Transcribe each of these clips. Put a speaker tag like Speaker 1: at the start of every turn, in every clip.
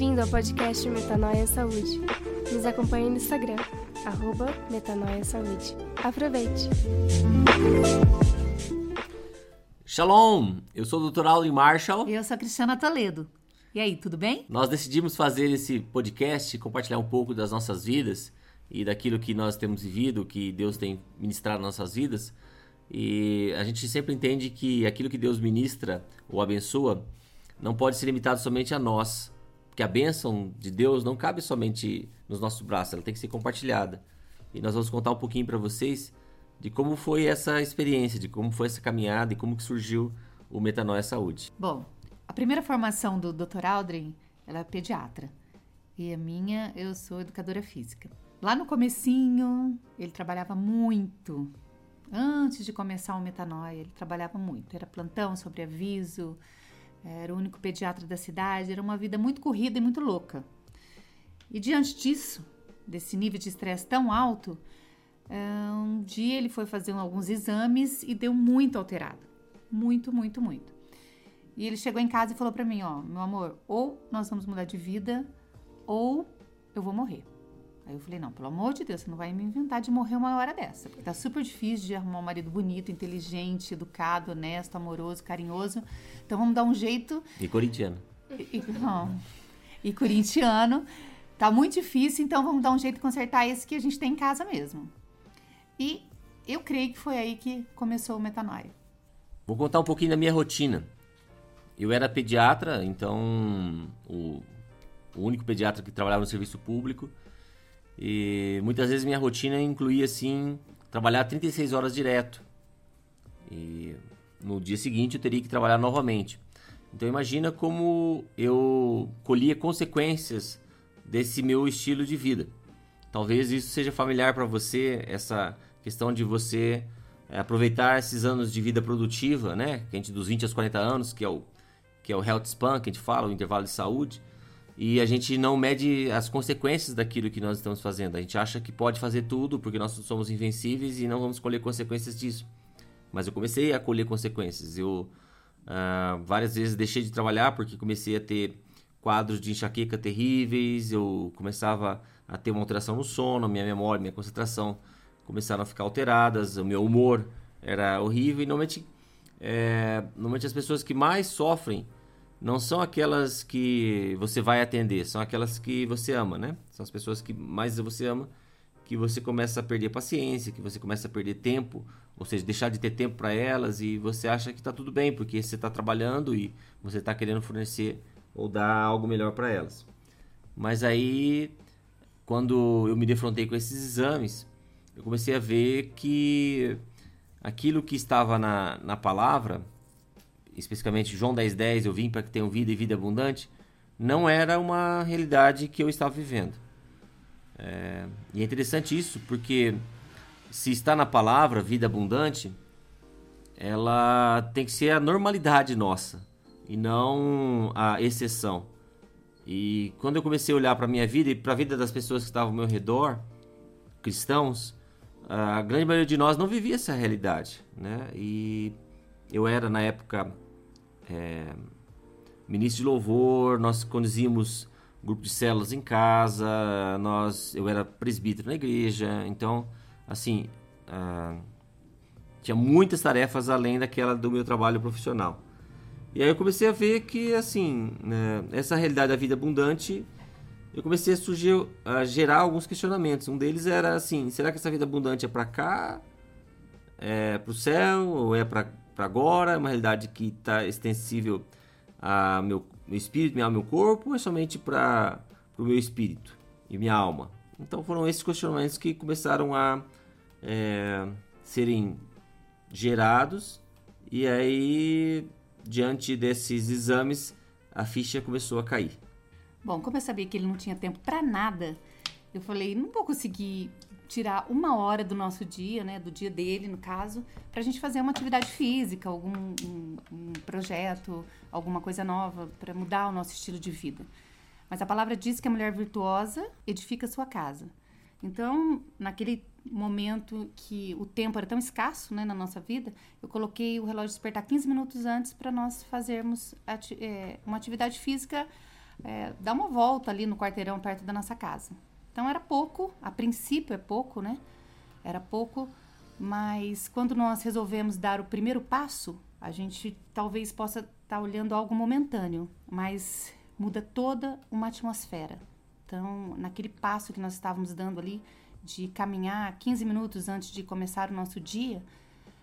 Speaker 1: Bem-vindo ao podcast Metanoia Saúde. Nos acompanhe no Instagram, arroba Metanoia Saúde. Aproveite!
Speaker 2: Shalom! Eu sou o Dr. Alan Marshall.
Speaker 3: Eu sou a Cristiana Toledo. E aí, tudo bem?
Speaker 2: Nós decidimos fazer esse podcast, compartilhar um pouco das nossas vidas e daquilo que nós temos vivido, que Deus tem ministrado nas nossas vidas. E a gente sempre entende que aquilo que Deus ministra ou abençoa não pode ser limitado somente a nós, porque a bênção de Deus não cabe somente nos nossos braços, ela tem que ser compartilhada. E nós vamos contar um pouquinho para vocês de como foi essa experiência, de como foi essa caminhada e como que surgiu o Metanoia Saúde.
Speaker 3: Bom, a primeira formação do Dr. Aldrin, ela é pediatra. E a minha, eu sou educadora física. Lá no comecinho, ele trabalhava muito. Antes de começar o Metanoia, ele trabalhava muito. Era plantão sobre aviso, era o único pediatra da cidade, era uma vida muito corrida e muito louca. E diante disso, desse nível de estresse tão alto, eh, um dia ele foi fazer alguns exames e deu muito alterado. Muito, muito, muito. E ele chegou em casa e falou para mim, ó, meu amor, ou nós vamos mudar de vida, ou eu vou morrer. Aí eu falei, não, pelo amor de Deus, você não vai me inventar de morrer uma hora dessa. Porque tá super difícil de arrumar um marido bonito, inteligente, educado, honesto, amoroso, carinhoso. Então vamos dar um jeito.
Speaker 2: E corintiano.
Speaker 3: E, e, não. E corintiano. Tá muito difícil, então vamos dar um jeito de consertar esse que a gente tem em casa mesmo. E eu creio que foi aí que começou o metanoia.
Speaker 2: Vou contar um pouquinho da minha rotina. Eu era pediatra, então o, o único pediatra que trabalhava no serviço público. E muitas vezes minha rotina incluía assim trabalhar 36 horas direto. E no dia seguinte eu teria que trabalhar novamente. Então imagina como eu colhia consequências desse meu estilo de vida. Talvez isso seja familiar para você, essa questão de você é, aproveitar esses anos de vida produtiva, né? Que a gente dos 20 aos 40 anos, que é o que é o health span que a gente fala, o intervalo de saúde e a gente não mede as consequências daquilo que nós estamos fazendo. A gente acha que pode fazer tudo porque nós somos invencíveis e não vamos colher consequências disso. Mas eu comecei a colher consequências. Eu uh, várias vezes deixei de trabalhar porque comecei a ter quadros de enxaqueca terríveis. Eu começava a ter uma alteração no sono, minha memória, minha concentração começaram a ficar alteradas, o meu humor era horrível. E normalmente, é, normalmente as pessoas que mais sofrem não são aquelas que você vai atender, são aquelas que você ama, né? São as pessoas que mais você ama, que você começa a perder paciência, que você começa a perder tempo, ou seja, deixar de ter tempo para elas e você acha que está tudo bem porque você está trabalhando e você está querendo fornecer ou dar algo melhor para elas. Mas aí, quando eu me defrontei com esses exames, eu comecei a ver que aquilo que estava na, na palavra especificamente João 10,10, 10, eu vim para que tenham vida e vida abundante, não era uma realidade que eu estava vivendo. É, e é interessante isso, porque se está na palavra vida abundante, ela tem que ser a normalidade nossa e não a exceção. E quando eu comecei a olhar para a minha vida e para a vida das pessoas que estavam ao meu redor, cristãos, a grande maioria de nós não vivia essa realidade, né? E eu era na época é, ministro de louvor, nós conduzimos grupo de células em casa, nós, eu era presbítero na igreja, então, assim, ah, tinha muitas tarefas além daquela do meu trabalho profissional. E aí eu comecei a ver que, assim, né, essa realidade da vida abundante, eu comecei a surgir, a gerar alguns questionamentos. Um deles era assim, será que essa vida abundante é para cá, é para o céu ou é para para agora, é uma realidade que está extensível a meu, meu espírito, ao meu corpo, ou é somente para o meu espírito e minha alma? Então foram esses questionamentos que começaram a é, serem gerados e aí diante desses exames a ficha começou a cair.
Speaker 3: Bom, como eu sabia que ele não tinha tempo para nada, eu falei, não vou conseguir tirar uma hora do nosso dia, né, do dia dele, no caso, para a gente fazer uma atividade física, algum um, um projeto, alguma coisa nova, para mudar o nosso estilo de vida. Mas a palavra diz que a mulher virtuosa edifica sua casa. Então, naquele momento que o tempo era tão escasso né, na nossa vida, eu coloquei o relógio despertar 15 minutos antes para nós fazermos ati é, uma atividade física é, dar uma volta ali no quarteirão perto da nossa casa. Então era pouco, a princípio é pouco, né? Era pouco, mas quando nós resolvemos dar o primeiro passo, a gente talvez possa estar tá olhando algo momentâneo, mas muda toda uma atmosfera. Então, naquele passo que nós estávamos dando ali, de caminhar 15 minutos antes de começar o nosso dia,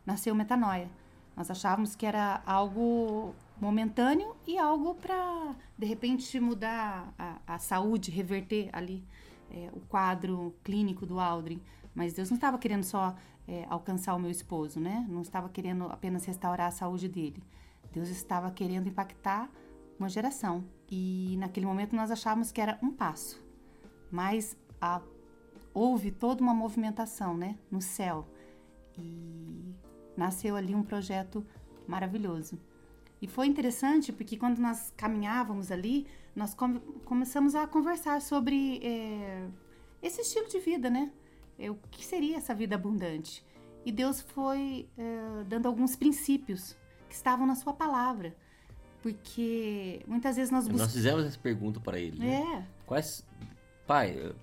Speaker 3: nasceu metanoia. Nós achávamos que era algo momentâneo e algo para, de repente, mudar a, a saúde, reverter ali é, o quadro clínico do Aldrin. Mas Deus não estava querendo só é, alcançar o meu esposo, né? Não estava querendo apenas restaurar a saúde dele. Deus estava querendo impactar uma geração. E naquele momento nós achávamos que era um passo. Mas a, houve toda uma movimentação, né? No céu. E nasceu ali um projeto maravilhoso. E foi interessante porque quando nós caminhávamos ali, nós come começamos a conversar sobre é, esse estilo de vida, né? É, o que seria essa vida abundante? E Deus foi é, dando alguns princípios que estavam na Sua palavra. Porque muitas vezes nós
Speaker 2: buscamos. Nós fizemos essa pergunta para ele. Né? É. Quais. Pai,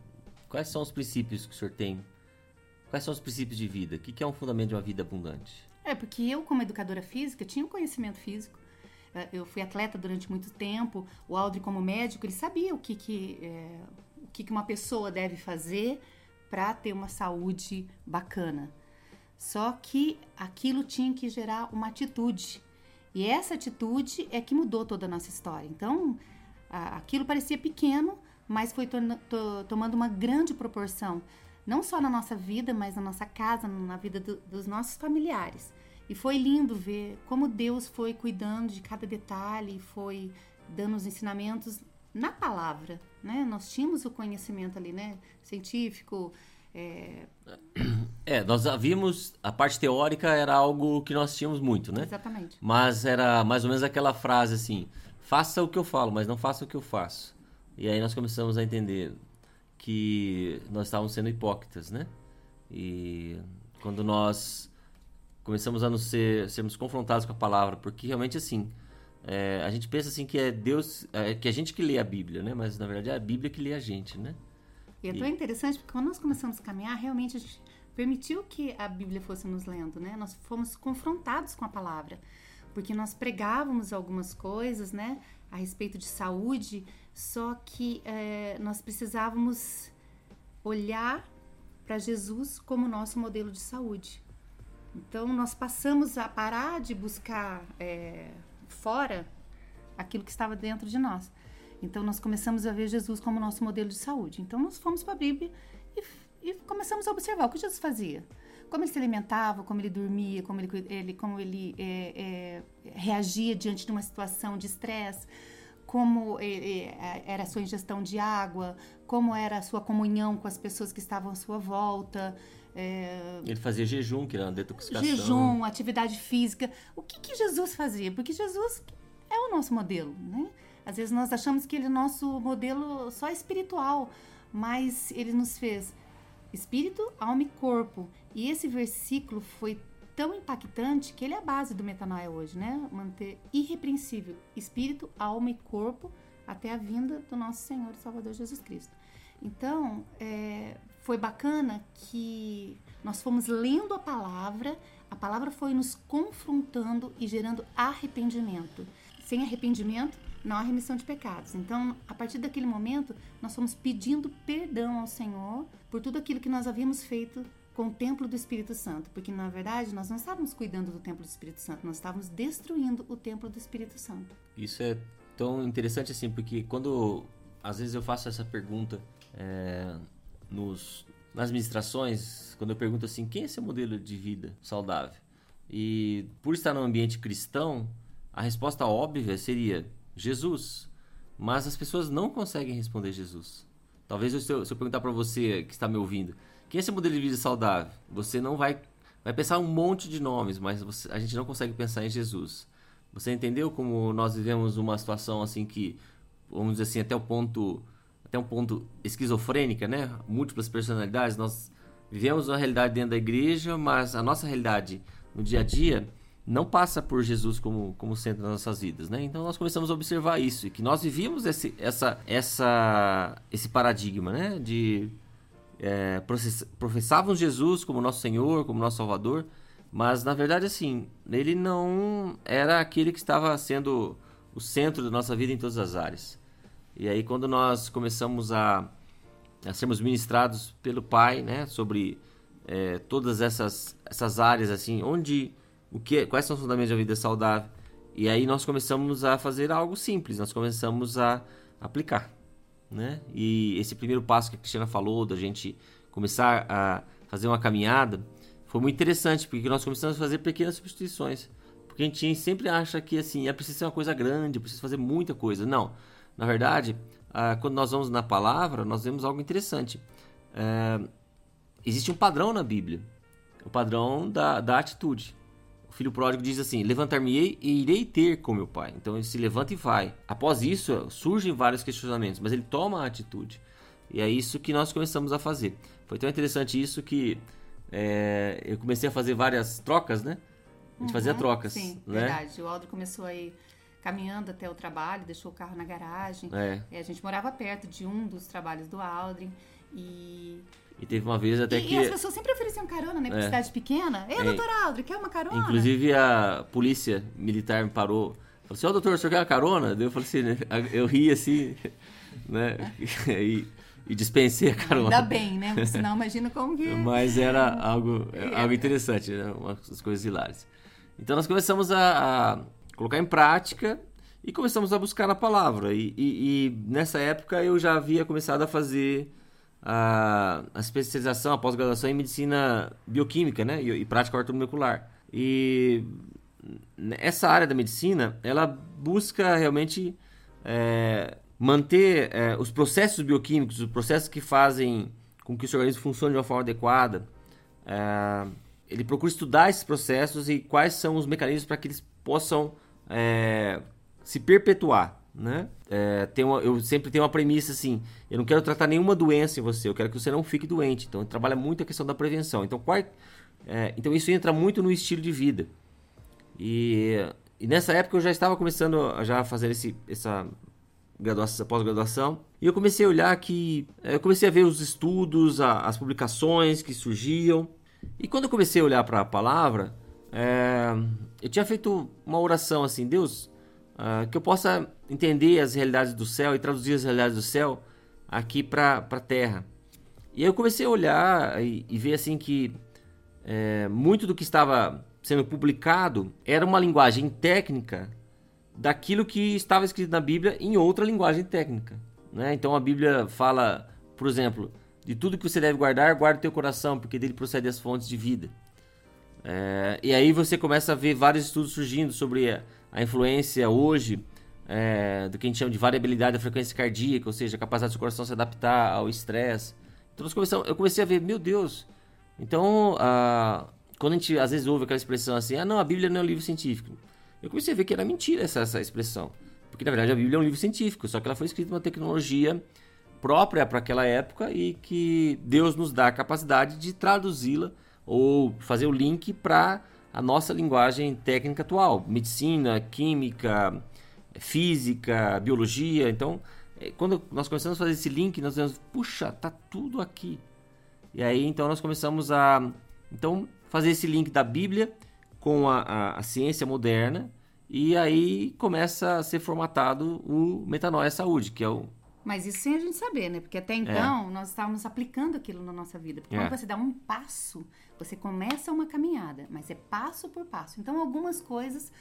Speaker 2: quais são os princípios que o senhor tem? Quais são os princípios de vida? O que é um fundamento de uma vida abundante?
Speaker 3: É, porque eu, como educadora física, tinha um conhecimento físico. É, eu fui atleta durante muito tempo. O Aldri, como médico, ele sabia o que, que, é, o que, que uma pessoa deve fazer para ter uma saúde bacana. Só que aquilo tinha que gerar uma atitude. E essa atitude é que mudou toda a nossa história. Então, a, aquilo parecia pequeno, mas foi to, to, tomando uma grande proporção, não só na nossa vida, mas na nossa casa, na vida do, dos nossos familiares. E foi lindo ver como Deus foi cuidando de cada detalhe, foi dando os ensinamentos na palavra, né? Nós tínhamos o conhecimento ali, né? Científico. É...
Speaker 2: é, nós havíamos a parte teórica era algo que nós tínhamos muito, né?
Speaker 3: Exatamente.
Speaker 2: Mas era mais ou menos aquela frase assim: faça o que eu falo, mas não faça o que eu faço. E aí nós começamos a entender que nós estávamos sendo hipócritas, né? E quando nós começamos a nos ser, sermos confrontados com a palavra, porque realmente assim é, a gente pensa assim que é Deus, é, que a gente que lê a Bíblia, né? Mas na verdade é a Bíblia que lê a gente, né?
Speaker 3: E é tão e... interessante porque quando nós começamos a caminhar, realmente a gente permitiu que a Bíblia fosse nos lendo, né? Nós fomos confrontados com a palavra, porque nós pregávamos algumas coisas, né? A respeito de saúde, só que é, nós precisávamos olhar para Jesus como nosso modelo de saúde. Então nós passamos a parar de buscar é, fora aquilo que estava dentro de nós. Então nós começamos a ver Jesus como nosso modelo de saúde. Então nós fomos para a Bíblia e, e, começamos a observar o que Jesus fazia, como ele se alimentava, como ele dormia, como ele, ele como ele é, é, reagia diante de uma situação de estresse, como era a sua ingestão de água, como era a sua comunhão com as pessoas que estavam à sua volta.
Speaker 2: É... Ele fazia jejum, que era uma detoxificação.
Speaker 3: Jejum, atividade física. O que, que Jesus fazia? Porque Jesus é o nosso modelo, né? Às vezes nós achamos que ele é nosso modelo só espiritual, mas ele nos fez espírito, alma e corpo. E esse versículo foi tão impactante que ele é a base do metanoia hoje, né? Manter irrepreensível espírito, alma e corpo até a vinda do nosso Senhor e Salvador Jesus Cristo. Então, é, foi bacana que nós fomos lendo a palavra, a palavra foi nos confrontando e gerando arrependimento. Sem arrependimento, não há remissão de pecados. Então, a partir daquele momento, nós fomos pedindo perdão ao Senhor por tudo aquilo que nós havíamos feito com o templo do Espírito Santo, porque na verdade nós não estávamos cuidando do templo do Espírito Santo, nós estávamos destruindo o templo do Espírito Santo.
Speaker 2: Isso é tão interessante assim, porque quando às vezes eu faço essa pergunta é, nos, nas ministrações, quando eu pergunto assim, quem é seu modelo de vida saudável? E por estar num ambiente cristão, a resposta óbvia seria Jesus. Mas as pessoas não conseguem responder Jesus. Talvez eu, se eu perguntar para você que está me ouvindo, é seu modelo de vida saudável? Você não vai vai pensar um monte de nomes, mas você, a gente não consegue pensar em Jesus. Você entendeu como nós vivemos uma situação assim que, vamos dizer assim, até o ponto até um ponto esquizofrênica, né? Múltiplas personalidades. Nós vivemos uma realidade dentro da igreja, mas a nossa realidade no dia a dia não passa por Jesus como, como centro das nossas vidas, né? Então nós começamos a observar isso e que nós vivíamos esse, essa, essa, esse paradigma, né? De é, professávamos Jesus como nosso Senhor, como nosso Salvador, mas na verdade assim ele não era aquele que estava sendo o centro da nossa vida em todas as áreas. E aí quando nós começamos a, a sermos ministrados pelo Pai, né? Sobre é, todas essas essas áreas assim, onde o que, quais são os fundamentos da vida saudável. E aí nós começamos a fazer algo simples, nós começamos a aplicar, né? E esse primeiro passo que a Cristina falou, da gente começar a fazer uma caminhada, foi muito interessante, porque nós começamos a fazer pequenas substituições. Porque a gente sempre acha que assim, é preciso ser uma coisa grande, é preciso fazer muita coisa. Não. Na verdade, quando nós vamos na palavra, nós vemos algo interessante. É, existe um padrão na Bíblia. O padrão da, da atitude filho pródigo diz assim: Levantar-me-ei e irei ter com meu pai. Então ele se levanta e vai. Após isso, surgem vários questionamentos, mas ele toma a atitude. E é isso que nós começamos a fazer. Foi tão interessante isso que é, eu comecei a fazer várias trocas, né? A gente uhum, fazia trocas. Sim, né?
Speaker 3: verdade. O Aldo começou aí caminhando até o trabalho, deixou o carro na garagem. É. a gente morava perto de um dos trabalhos do Aldrin. E
Speaker 2: e teve uma vez até
Speaker 3: e,
Speaker 2: que.
Speaker 3: E as pessoas sempre ofereciam carona, né? Pra é. cidade pequena. Ei, é. doutor Aldri, quer uma carona?
Speaker 2: Inclusive a polícia militar me parou. Falou assim: Ó, oh, doutor, o senhor quer uma carona? Daí eu falei assim: né? eu ri assim, né? E, e dispensei a carona.
Speaker 3: Ainda bem, né? Porque senão imagina como que.
Speaker 2: Mas era algo, algo interessante, né? Umas coisas hilárias. Então nós começamos a, a colocar em prática e começamos a buscar na palavra. E, e, e nessa época eu já havia começado a fazer a, a especialização, a pós-graduação em medicina bioquímica, né? E, e prática ortomolecular. E essa área da medicina, ela busca realmente é, manter é, os processos bioquímicos, os processos que fazem com que o seu organismo funcione de uma forma adequada. É, ele procura estudar esses processos e quais são os mecanismos para que eles possam é, se perpetuar né? É, tem uma, eu sempre tenho uma premissa assim: eu não quero tratar nenhuma doença em você, eu quero que você não fique doente. Então, trabalha muito a questão da prevenção. Então, qual, é, então isso entra muito no estilo de vida. E, e nessa época eu já estava começando a já fazer esse, essa graduação, pós-graduação, e eu comecei a olhar que é, eu comecei a ver os estudos, a, as publicações que surgiam. E quando eu comecei a olhar para a palavra, é, eu tinha feito uma oração assim: Deus, uh, que eu possa entender as realidades do céu e traduzir as realidades do céu aqui para a terra. E aí eu comecei a olhar e, e ver assim que é, muito do que estava sendo publicado era uma linguagem técnica daquilo que estava escrito na Bíblia em outra linguagem técnica. Né? Então a Bíblia fala, por exemplo, de tudo que você deve guardar, guarde teu coração, porque dele procede as fontes de vida. É, e aí você começa a ver vários estudos surgindo sobre a, a influência hoje é, do que a gente chama de variabilidade da frequência cardíaca, ou seja, a capacidade do coração se adaptar ao estresse. Então eu comecei a ver, meu Deus, então a, quando a gente às vezes ouve aquela expressão assim, ah não, a Bíblia não é um livro científico. Eu comecei a ver que era mentira essa, essa expressão. Porque na verdade a Bíblia é um livro científico, só que ela foi escrita uma tecnologia própria para aquela época e que Deus nos dá a capacidade de traduzi-la ou fazer o link para a nossa linguagem técnica atual, medicina, química, física, biologia. Então, é, quando nós começamos a fazer esse link, nós vemos, puxa, tá tudo aqui. E aí, então, nós começamos a então fazer esse link da Bíblia com a, a, a ciência moderna e aí começa a ser formatado o Metanoia Saúde, que é o
Speaker 3: mas isso sem a gente saber, né? Porque até então é. nós estávamos aplicando aquilo na nossa vida. Porque é. quando você dá um passo, você começa uma caminhada, mas é passo por passo. Então algumas coisas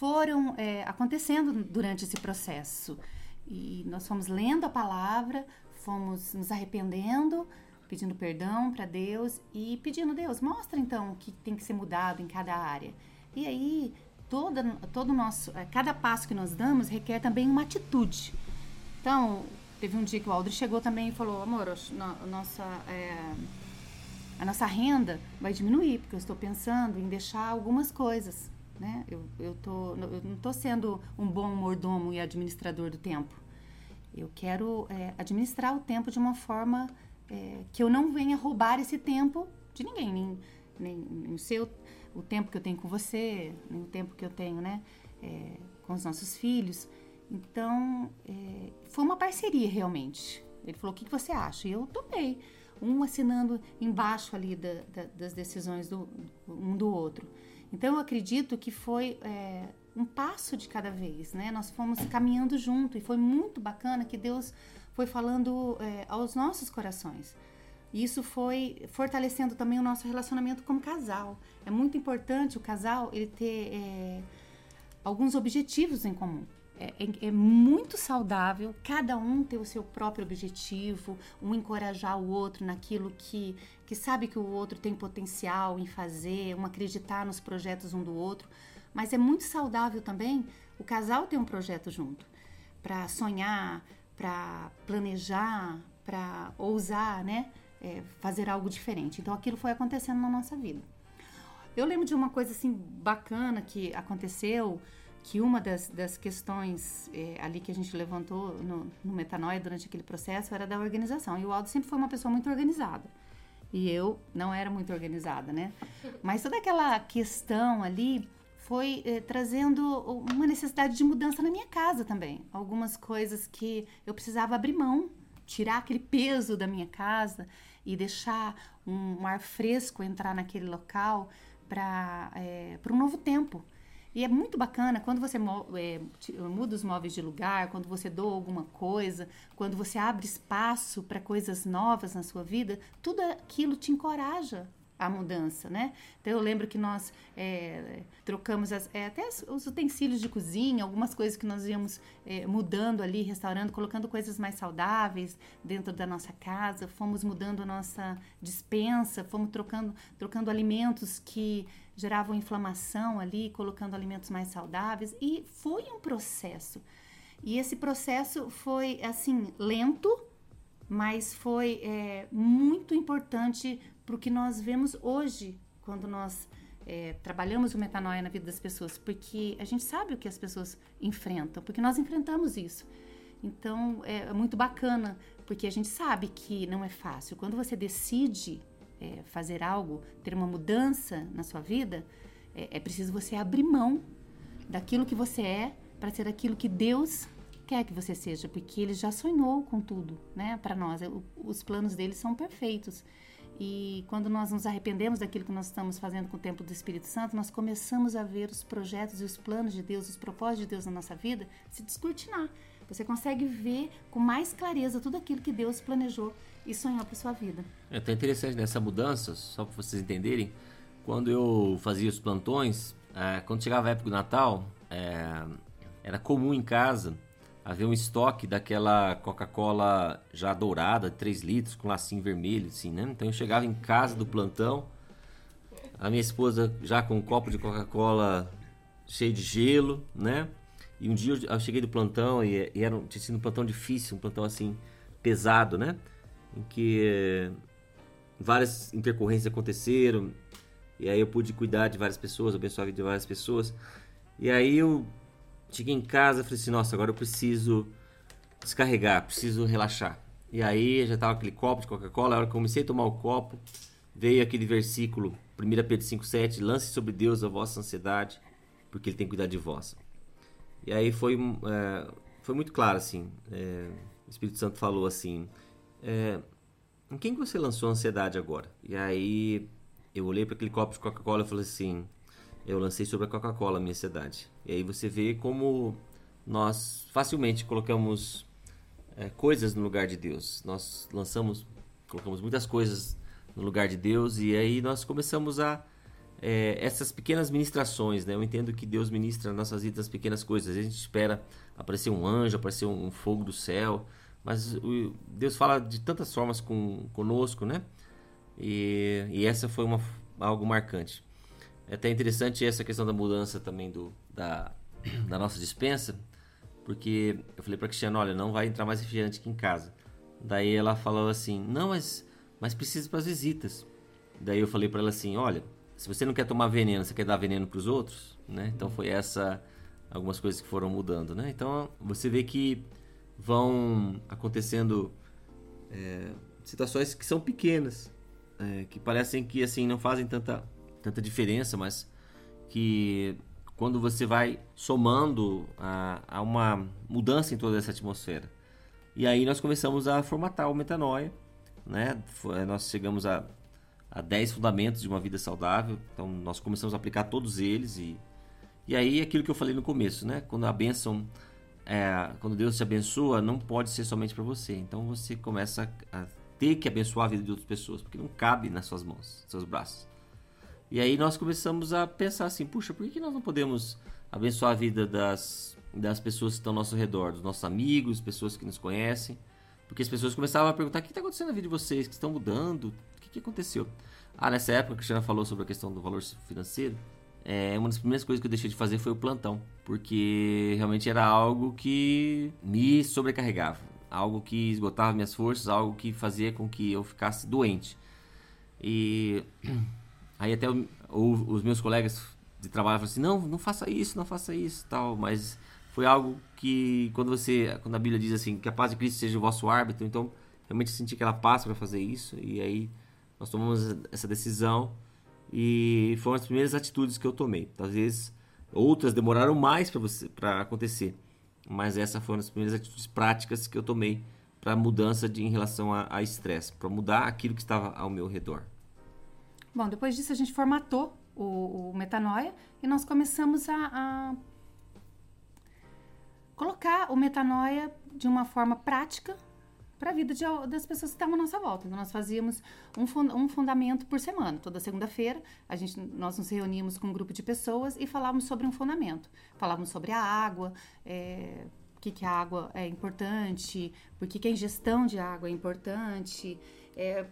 Speaker 3: foram é, acontecendo durante esse processo. E nós fomos lendo a palavra, fomos nos arrependendo, pedindo perdão para Deus e pedindo, Deus, mostra então o que tem que ser mudado em cada área. E aí, toda, todo nosso, é, cada passo que nós damos requer também uma atitude. Então, teve um dia que o Aldri chegou também e falou, amor, a nossa, é, a nossa renda vai diminuir, porque eu estou pensando em deixar algumas coisas né? Eu, eu, tô, eu não estou sendo um bom mordomo e administrador do tempo. Eu quero é, administrar o tempo de uma forma é, que eu não venha roubar esse tempo de ninguém, nem, nem, nem seu, o tempo que eu tenho com você, nem o tempo que eu tenho, né, é, com os nossos filhos. Então, é, foi uma parceria realmente. Ele falou: o que, que você acha? E eu topei. Um assinando embaixo ali da, da, das decisões do, um do outro. Então, eu acredito que foi é, um passo de cada vez, né? Nós fomos caminhando junto e foi muito bacana que Deus foi falando é, aos nossos corações. E isso foi fortalecendo também o nosso relacionamento como casal. É muito importante o casal ele ter é, alguns objetivos em comum. É, é, é, muito saudável cada um ter o seu próprio objetivo, um encorajar o outro naquilo que, que sabe que o outro tem potencial em fazer, um acreditar nos projetos um do outro. Mas é muito saudável também o casal ter um projeto junto para sonhar, para planejar, para ousar, né? É, fazer algo diferente. Então aquilo foi acontecendo na nossa vida. Eu lembro de uma coisa assim bacana que aconteceu que uma das, das questões é, ali que a gente levantou no, no Metanoia durante aquele processo era da organização. E o Aldo sempre foi uma pessoa muito organizada. E eu não era muito organizada, né? Mas toda aquela questão ali foi é, trazendo uma necessidade de mudança na minha casa também. Algumas coisas que eu precisava abrir mão, tirar aquele peso da minha casa e deixar um, um ar fresco entrar naquele local para é, um novo tempo. E é muito bacana quando você é, muda os móveis de lugar, quando você doa alguma coisa, quando você abre espaço para coisas novas na sua vida, tudo aquilo te encoraja a mudança, né? Então eu lembro que nós é, trocamos as, é, até os utensílios de cozinha, algumas coisas que nós íamos é, mudando ali, restaurando, colocando coisas mais saudáveis dentro da nossa casa, fomos mudando a nossa dispensa, fomos trocando, trocando alimentos que geravam inflamação ali, colocando alimentos mais saudáveis e foi um processo. E esse processo foi assim lento, mas foi é, muito importante para o que nós vemos hoje quando nós é, trabalhamos o metanoia na vida das pessoas, porque a gente sabe o que as pessoas enfrentam, porque nós enfrentamos isso. Então é, é muito bacana, porque a gente sabe que não é fácil. Quando você decide é, fazer algo, ter uma mudança na sua vida, é, é preciso você abrir mão daquilo que você é para ser aquilo que Deus quer que você seja, porque Ele já sonhou com tudo, né? Para nós, os planos dele são perfeitos. E quando nós nos arrependemos daquilo que nós estamos fazendo com o tempo do Espírito Santo, nós começamos a ver os projetos e os planos de Deus, os propósitos de Deus na nossa vida se descortinar. Você consegue ver com mais clareza tudo aquilo que Deus planejou e sonhou para sua vida.
Speaker 2: É até interessante nessa mudança, só para vocês entenderem, quando eu fazia os plantões, é, quando chegava a época do Natal, é, era comum em casa haver um estoque daquela Coca-Cola já dourada, 3 litros, com lacinho vermelho, assim, né? Então eu chegava em casa do plantão, a minha esposa já com um copo de Coca-Cola cheio de gelo, né? E um dia eu cheguei do plantão e, e era, tinha sido um plantão difícil, um plantão assim, pesado, né? Em que várias intercorrências aconteceram, e aí eu pude cuidar de várias pessoas, abençoar a vida de várias pessoas. E aí eu Cheguei em casa, falei assim, nossa, agora eu preciso descarregar, preciso relaxar. E aí já tava aquele copo de Coca-Cola, a hora que eu comecei a tomar o copo, veio aquele versículo, 1 Pedro 5,7, lance sobre Deus a vossa ansiedade, porque Ele tem cuidado de vós. E aí foi, é, foi muito claro, assim, é, o Espírito Santo falou assim, é, em quem que você lançou a ansiedade agora? E aí eu olhei para aquele copo de Coca-Cola e falei assim, eu lancei sobre a Coca-Cola minha ansiedade. E aí você vê como nós facilmente colocamos é, coisas no lugar de Deus. Nós lançamos, colocamos muitas coisas no lugar de Deus e aí nós começamos a é, essas pequenas ministrações, né? Eu entendo que Deus ministra nossas vidas pequenas coisas. Às vezes a gente espera aparecer um anjo, aparecer um fogo do céu, mas o, Deus fala de tantas formas com, conosco, né? E, e essa foi uma, algo marcante. É até interessante essa questão da mudança também do, da, da nossa dispensa, porque eu falei para Cristiana, olha, não vai entrar mais refrigerante aqui em casa. Daí ela falou assim, não, mas, mas precisa para as visitas. Daí eu falei para ela assim, olha, se você não quer tomar veneno, você quer dar veneno para os outros, né? Então foi essa algumas coisas que foram mudando, né? Então você vê que vão acontecendo é, situações que são pequenas, é, que parecem que assim não fazem tanta tanta diferença, mas que quando você vai somando a, a uma mudança em toda essa atmosfera. E aí nós começamos a formatar o metanoia, né? Nós chegamos a, a 10 fundamentos de uma vida saudável, então nós começamos a aplicar todos eles e e aí aquilo que eu falei no começo, né? Quando a bênção é, quando Deus te abençoa, não pode ser somente para você. Então você começa a ter que abençoar a vida de outras pessoas, porque não cabe nas suas mãos, nos seus braços. E aí nós começamos a pensar assim, puxa, por que nós não podemos abençoar a vida das, das pessoas que estão ao nosso redor, dos nossos amigos, pessoas que nos conhecem? Porque as pessoas começavam a perguntar, o que está acontecendo na vida de vocês, que estão mudando? O que, que aconteceu? Ah, nessa época, a Cristiana falou sobre a questão do valor financeiro é, uma das primeiras coisas que eu deixei de fazer foi o plantão, porque realmente era algo que me sobrecarregava, algo que esgotava minhas forças, algo que fazia com que eu ficasse doente. E aí até o, o, os meus colegas de trabalho falaram assim: não, não faça isso, não faça isso, tal. Mas foi algo que quando você, quando a Bíblia diz assim que a paz de Cristo seja o vosso árbitro, então realmente senti aquela paz para fazer isso. E aí nós tomamos essa decisão e foram as primeiras atitudes que eu tomei. Talvez outras demoraram mais para acontecer, mas essa foram as primeiras atitudes práticas que eu tomei para mudança de, em relação a estresse, para mudar aquilo que estava ao meu redor.
Speaker 3: Bom, depois disso a gente formatou o, o metanoia e nós começamos a, a colocar o metanoia de uma forma prática para a vida de, das pessoas que estavam à nossa volta. Então, nós fazíamos um, um fundamento por semana. Toda segunda-feira, a gente, nós nos reuníamos com um grupo de pessoas e falávamos sobre um fundamento. Falávamos sobre a água, é, por que, que a água é importante, por que, que a ingestão de água é importante, é,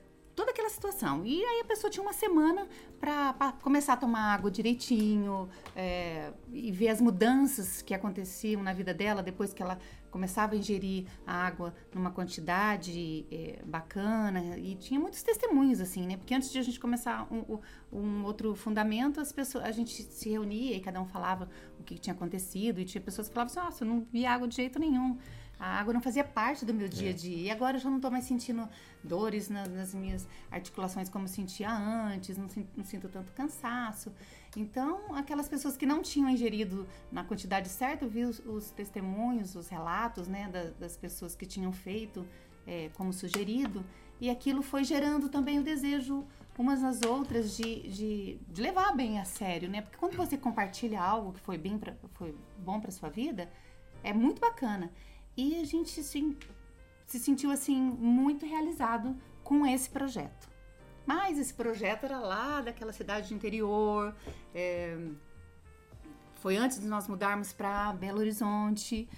Speaker 3: aquela situação. E aí a pessoa tinha uma semana para começar a tomar água direitinho é, e ver as mudanças que aconteciam na vida dela depois que ela começava a ingerir a água numa quantidade é, bacana e tinha muitos testemunhos assim, né? Porque antes de a gente começar um, um, outro fundamento, as pessoas, a gente se reunia e cada um falava o que tinha acontecido e tinha pessoas que falavam assim, nossa, eu não vi água de jeito nenhum. A água não fazia parte do meu dia a é. dia. E agora eu já não estou mais sentindo dores nas, nas, minhas articulações como sentia antes, não, não, sinto tanto cansaço. Então, aquelas pessoas que não tinham ingerido na quantidade certa, eu vi os, os testemunhos, os relatos né, das, das pessoas que tinham feito é, como sugerido, e aquilo foi gerando também o desejo umas nas outras de, de, de, levar bem a sério, né? Porque quando você compartilha algo que foi bem pra, foi bom para sua vida, é muito bacana. E a gente se, se sentiu assim muito realizado com esse projeto. Mas esse projeto era lá daquela cidade de interior, é, foi antes de nós mudarmos para Belo Horizonte.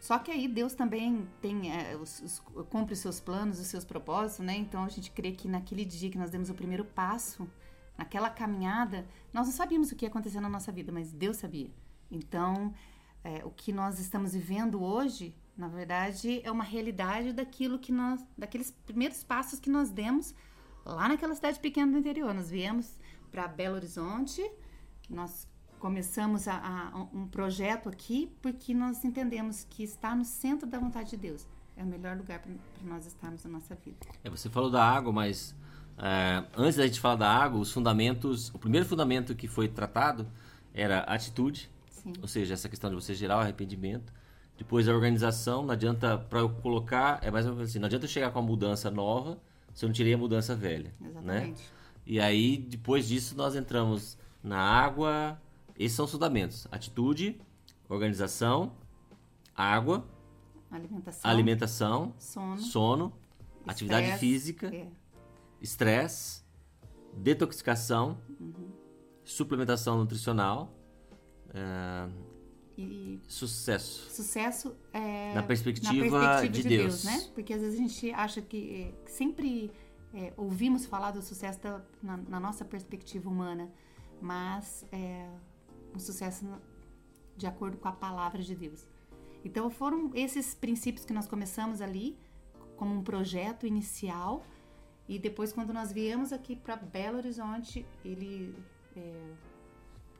Speaker 3: Só que aí Deus também tem é, os, os, cumpre os seus planos, os seus propósitos, né? Então a gente crê que naquele dia que nós demos o primeiro passo, naquela caminhada, nós não sabíamos o que ia acontecer na nossa vida, mas Deus sabia. Então é, o que nós estamos vivendo hoje, na verdade, é uma realidade daquilo que nós, daqueles primeiros passos que nós demos lá naquela cidade pequena do interior. Nós viemos para Belo Horizonte, nós começamos a, a, um projeto aqui porque nós entendemos que está no centro da vontade de Deus é o melhor lugar para nós estarmos na nossa vida.
Speaker 2: É, você falou da água, mas é, antes da gente falar da água, os fundamentos, o primeiro fundamento que foi tratado era atitude, Sim. Ou seja, essa questão de você gerar o arrependimento. Depois a organização, não adianta para eu colocar, é mais ou menos assim, não adianta eu chegar com uma mudança nova se eu não tirei a mudança velha, né? Exatamente. né? E aí depois disso nós entramos na água, esses são os fundamentos: atitude, organização, água,
Speaker 3: alimentação,
Speaker 2: alimentação
Speaker 3: sono,
Speaker 2: sono atividade física, é. estresse, detoxicação, uhum. suplementação nutricional
Speaker 3: é, e
Speaker 2: sucesso.
Speaker 3: Sucesso é,
Speaker 2: na perspectiva, na perspectiva de, de Deus. Deus.
Speaker 3: né? Porque às vezes a gente acha que, que sempre é, ouvimos falar do sucesso da, na, na, nossa perspectiva humana, mas é um sucesso de acordo com a palavra de Deus. Então foram esses princípios que nós começamos ali como um projeto inicial e depois quando nós viemos aqui para Belo Horizonte ele é,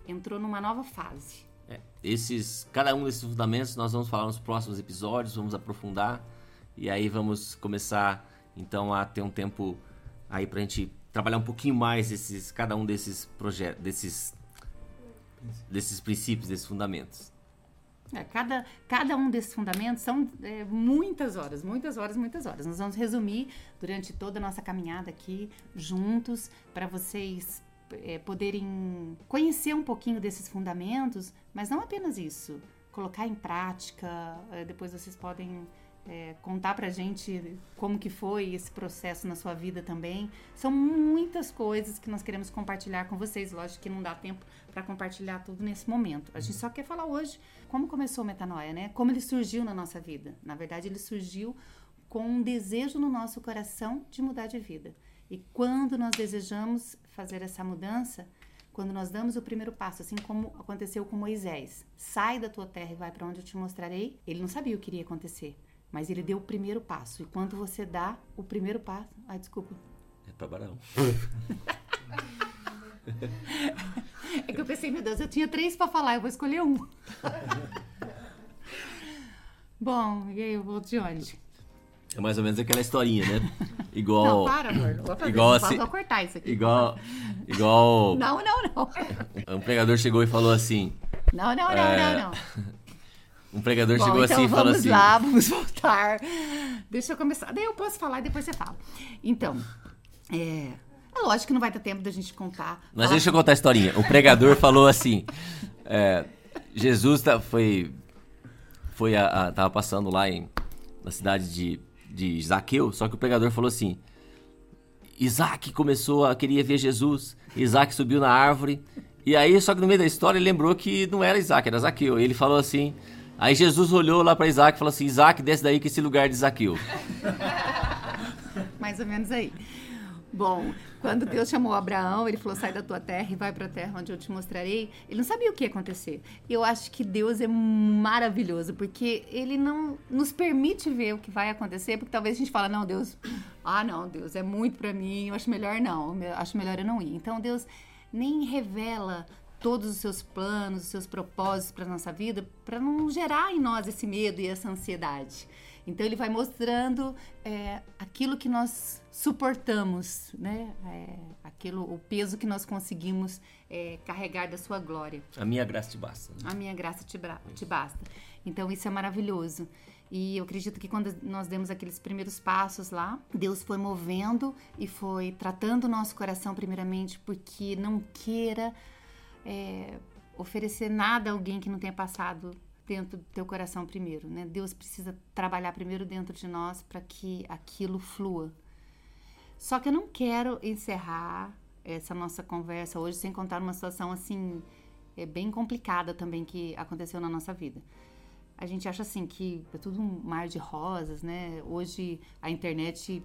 Speaker 3: entrou numa nova fase.
Speaker 2: É, esses, cada um desses fundamentos nós vamos falar nos próximos episódios, vamos aprofundar e aí vamos começar então a ter um tempo aí para a gente trabalhar um pouquinho mais esses, cada um desses projetos, desses, desses princípios, desses fundamentos.
Speaker 3: É, cada, cada um desses fundamentos são é, muitas horas, muitas horas, muitas horas. Nós vamos resumir durante toda a nossa caminhada aqui juntos para vocês é, poderem conhecer um pouquinho desses fundamentos, mas não apenas isso, colocar em prática. É, depois vocês podem é, contar pra gente como que foi esse processo na sua vida também. São muitas coisas que nós queremos compartilhar com vocês. Lógico que não dá tempo para compartilhar tudo nesse momento. A gente só quer falar hoje como começou o Metanoia, né? Como ele surgiu na nossa vida. Na verdade, ele surgiu com um desejo no nosso coração de mudar de vida. E quando nós desejamos fazer essa mudança, quando nós damos o primeiro passo, assim como aconteceu com Moisés, sai da tua terra e vai para onde eu te mostrarei. Ele não sabia o que iria acontecer, mas ele deu o primeiro passo. E quando você dá o primeiro passo, ai desculpa.
Speaker 2: É para Barão.
Speaker 3: é que eu pensei, meu Deus, eu tinha três para falar, eu vou escolher um. Bom, e aí eu vou de onde?
Speaker 2: É mais ou menos aquela historinha, né? Igual.
Speaker 3: Não, para, amor. Não vou fazer.
Speaker 2: Igual assim,
Speaker 3: cortar isso aqui.
Speaker 2: Igual. Igual.
Speaker 3: Não, não, não.
Speaker 2: Um pregador chegou e falou assim.
Speaker 3: Não, não, não,
Speaker 2: É,
Speaker 3: não, não.
Speaker 2: Um pregador
Speaker 3: Bom,
Speaker 2: chegou
Speaker 3: então
Speaker 2: assim e falou
Speaker 3: vamos
Speaker 2: assim.
Speaker 3: lá, vamos voltar. Deixa eu começar. Daí eu posso falar e depois você fala. Então, é, é lógico que não vai ter tempo da gente contar.
Speaker 2: Mas
Speaker 3: Falar-
Speaker 2: deixa eu contar a historinha. O pregador falou assim: é, Jesus tá- foi. foi a, a- tava passando lá em, na cidade de, de Zaqueu, só que o pregador falou assim: Isaac começou a queria ver Jesus. Isaac subiu na árvore. E aí, só que no meio da história, ele lembrou que não era Isaac, era Zaqueu. Ele falou assim. Aí Jesus olhou lá para Isaac e falou assim: Isaac, desce daí que esse lugar é de Zaqueu.
Speaker 3: mais ou menos aí. Bom, quando Deus chamou Abraão, ele falou: sai da tua terra e vai para a terra onde eu te mostrarei. Ele não sabia o que ia acontecer. Eu acho que Deus é maravilhoso, porque ele não nos permite ver o que vai acontecer, porque talvez a gente fala: não, Deus, ah, não, Deus é muito para mim, eu acho melhor não, eu acho melhor eu não ir. Então Deus nem revela todos os seus planos, os seus propósitos para nossa vida, para não gerar em nós esse medo e essa ansiedade. Então ele vai mostrando é, aquilo que nós suportamos, né? É, aquilo, o peso que nós conseguimos é, carregar da sua glória.
Speaker 2: A minha graça te basta.
Speaker 3: A minha graça te, te basta. Então isso é maravilhoso. E eu acredito que quando nós demos aqueles primeiros passos lá, Deus foi movendo e foi tratando o nosso coração primeiramente, porque não queira é, oferecer nada a alguém que não tenha passado dentro do teu coração primeiro, né? Deus precisa trabalhar primeiro dentro de nós para que aquilo flua. Só que eu não quero encerrar essa nossa conversa hoje sem contar uma situação assim é bem complicada também que aconteceu na nossa vida. A gente acha assim que é tudo um mar de rosas, né? Hoje a internet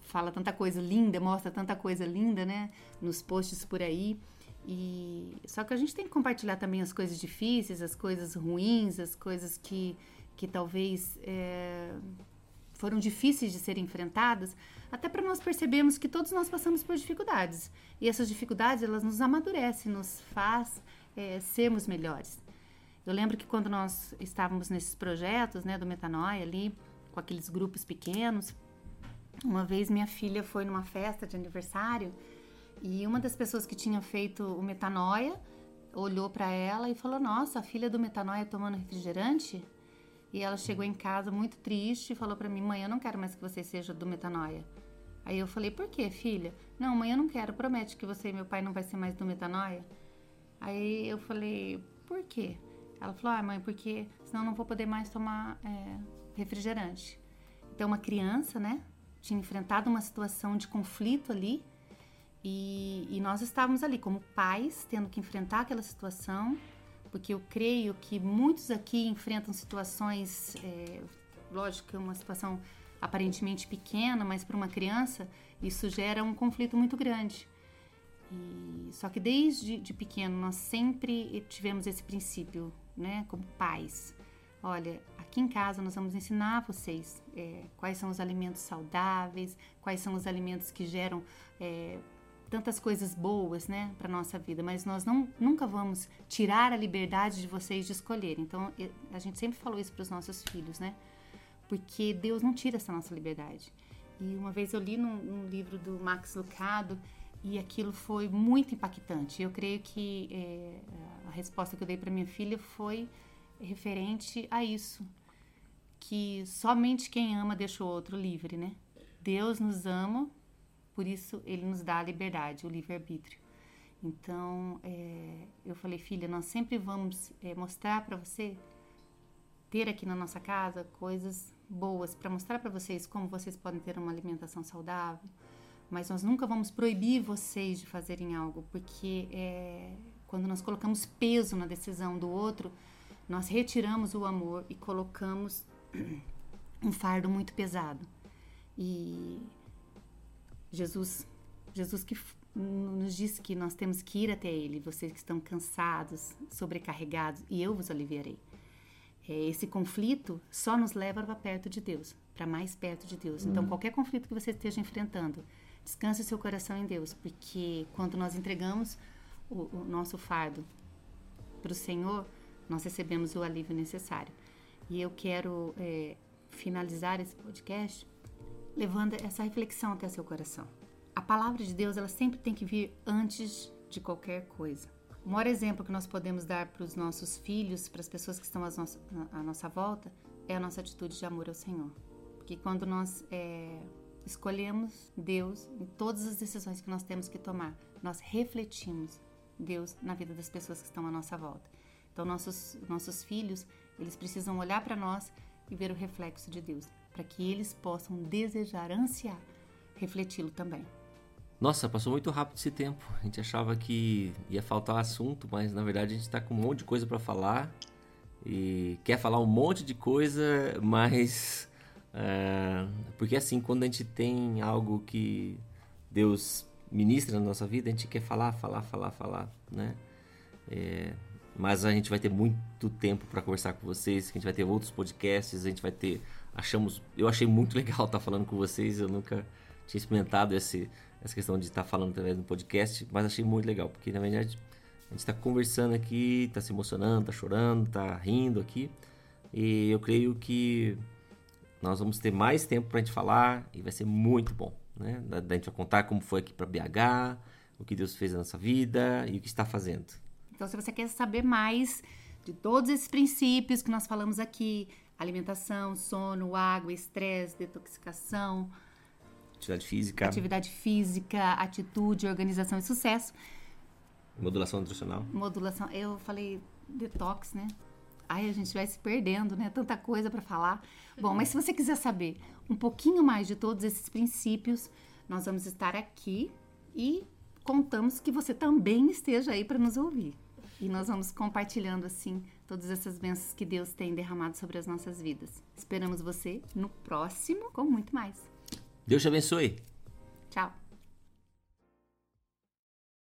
Speaker 3: fala tanta coisa linda, mostra tanta coisa linda, né? Nos posts por aí. E só que a gente tem que compartilhar também as coisas difíceis, as coisas ruins, as coisas que, que talvez é, foram difíceis de serem enfrentadas, até para nós percebermos que todos nós passamos por dificuldades. E essas dificuldades, elas nos amadurecem, nos faz é, sermos melhores. Eu lembro que quando nós estávamos nesses projetos, né, do Metanoia ali, com aqueles grupos pequenos, uma vez minha filha foi numa festa de aniversário e uma das pessoas que tinha feito o Metanoia olhou para ela e falou: Nossa, a filha do Metanoia tomando refrigerante? E ela chegou em casa muito triste e falou para mim: Mãe, eu não quero mais que você seja do Metanoia. Aí eu falei: Por quê, filha? Não, mãe, eu não quero. Promete que você e meu pai não vai ser mais do Metanoia? Aí eu falei: Por quê? Ela falou: Ah, mãe, porque senão eu não vou poder mais tomar é, refrigerante. Então, uma criança, né, tinha enfrentado uma situação de conflito ali e, e nós estávamos ali como pais, tendo que enfrentar aquela situação, porque eu creio que muitos aqui enfrentam situações, é, lógico que é uma situação aparentemente pequena, mas para uma criança isso gera um conflito muito grande. E, só que desde de pequeno nós sempre tivemos esse princípio, né, como pais. Olha, aqui em casa nós vamos ensinar vocês é, quais são os alimentos saudáveis, quais são os alimentos que geram é, tantas coisas boas, né, para nossa vida. Mas nós não, nunca vamos tirar a liberdade de vocês de escolher. Então a gente sempre falou isso para os nossos filhos, né? Porque Deus não tira essa nossa liberdade. E uma vez eu li num, num livro do Max Lucado e aquilo foi muito impactante. Eu creio que é, a resposta que eu dei para minha filha foi referente a isso, que somente quem ama deixa o outro livre, né? Deus nos ama, por isso Ele nos dá a liberdade, o livre arbítrio. Então, é, eu falei, filha, nós sempre vamos é, mostrar para você ter aqui na nossa casa coisas boas para mostrar para vocês como vocês podem ter uma alimentação saudável, mas nós nunca vamos proibir vocês de fazerem algo, porque é, quando nós colocamos peso na decisão do outro, nós retiramos o amor e colocamos um fardo muito pesado. E Jesus, Jesus que nos diz que nós temos que ir até Ele, vocês que estão cansados, sobrecarregados, e eu vos aliviarei. É, esse conflito só nos leva para perto de Deus, para mais perto de Deus. Então, uhum. qualquer conflito que você esteja enfrentando, descanse seu coração em Deus, porque quando nós entregamos o, o nosso fardo para o Senhor, nós recebemos o alívio necessário. E eu quero é, finalizar esse podcast levando essa reflexão até seu coração. A palavra de Deus, ela sempre tem que vir antes de qualquer coisa. O maior exemplo que nós podemos dar para os nossos filhos, para as pessoas que estão à nossa volta, é a nossa atitude de amor ao Senhor. Porque quando nós é, escolhemos Deus em todas as decisões que nós temos que tomar, nós refletimos Deus na vida das pessoas que estão à nossa volta. Então, nossos, nossos filhos, eles precisam olhar para nós e ver o reflexo de Deus, para que eles possam desejar, ansiar, refleti-lo também.
Speaker 2: Nossa, passou muito rápido esse tempo. A gente achava que ia faltar assunto, mas na verdade a gente está com um monte de coisa para falar e quer falar um monte de coisa, mas uh, porque assim quando a gente tem algo que Deus ministra na nossa vida, a gente quer falar, falar, falar, falar, né? É, mas a gente vai ter muito tempo para conversar com vocês, a gente vai ter outros podcasts, a gente vai ter, achamos, eu achei muito legal estar falando com vocês, eu nunca tinha experimentado esse essa questão de estar tá falando através do podcast, mas achei muito legal, porque na verdade a gente está conversando aqui, está se emocionando, está chorando, está rindo aqui, e eu creio que nós vamos ter mais tempo para a gente falar e vai ser muito bom, né? Da, da gente vai contar como foi aqui para BH, o que Deus fez na nossa vida e o que está fazendo.
Speaker 3: Então, se você quer saber mais de todos esses princípios que nós falamos aqui, alimentação, sono, água, estresse, detoxicação,
Speaker 2: Atividade física.
Speaker 3: Atividade física, atitude, organização e sucesso.
Speaker 2: Modulação nutricional.
Speaker 3: Modulação. Eu falei detox, né? Ai, a gente vai se perdendo, né? Tanta coisa para falar. Bom, mas se você quiser saber um pouquinho mais de todos esses princípios, nós vamos estar aqui e contamos que você também esteja aí para nos ouvir. E nós vamos compartilhando assim todas essas bênçãos que Deus tem derramado sobre as nossas vidas. Esperamos você no próximo com muito mais.
Speaker 2: Deus te abençoe.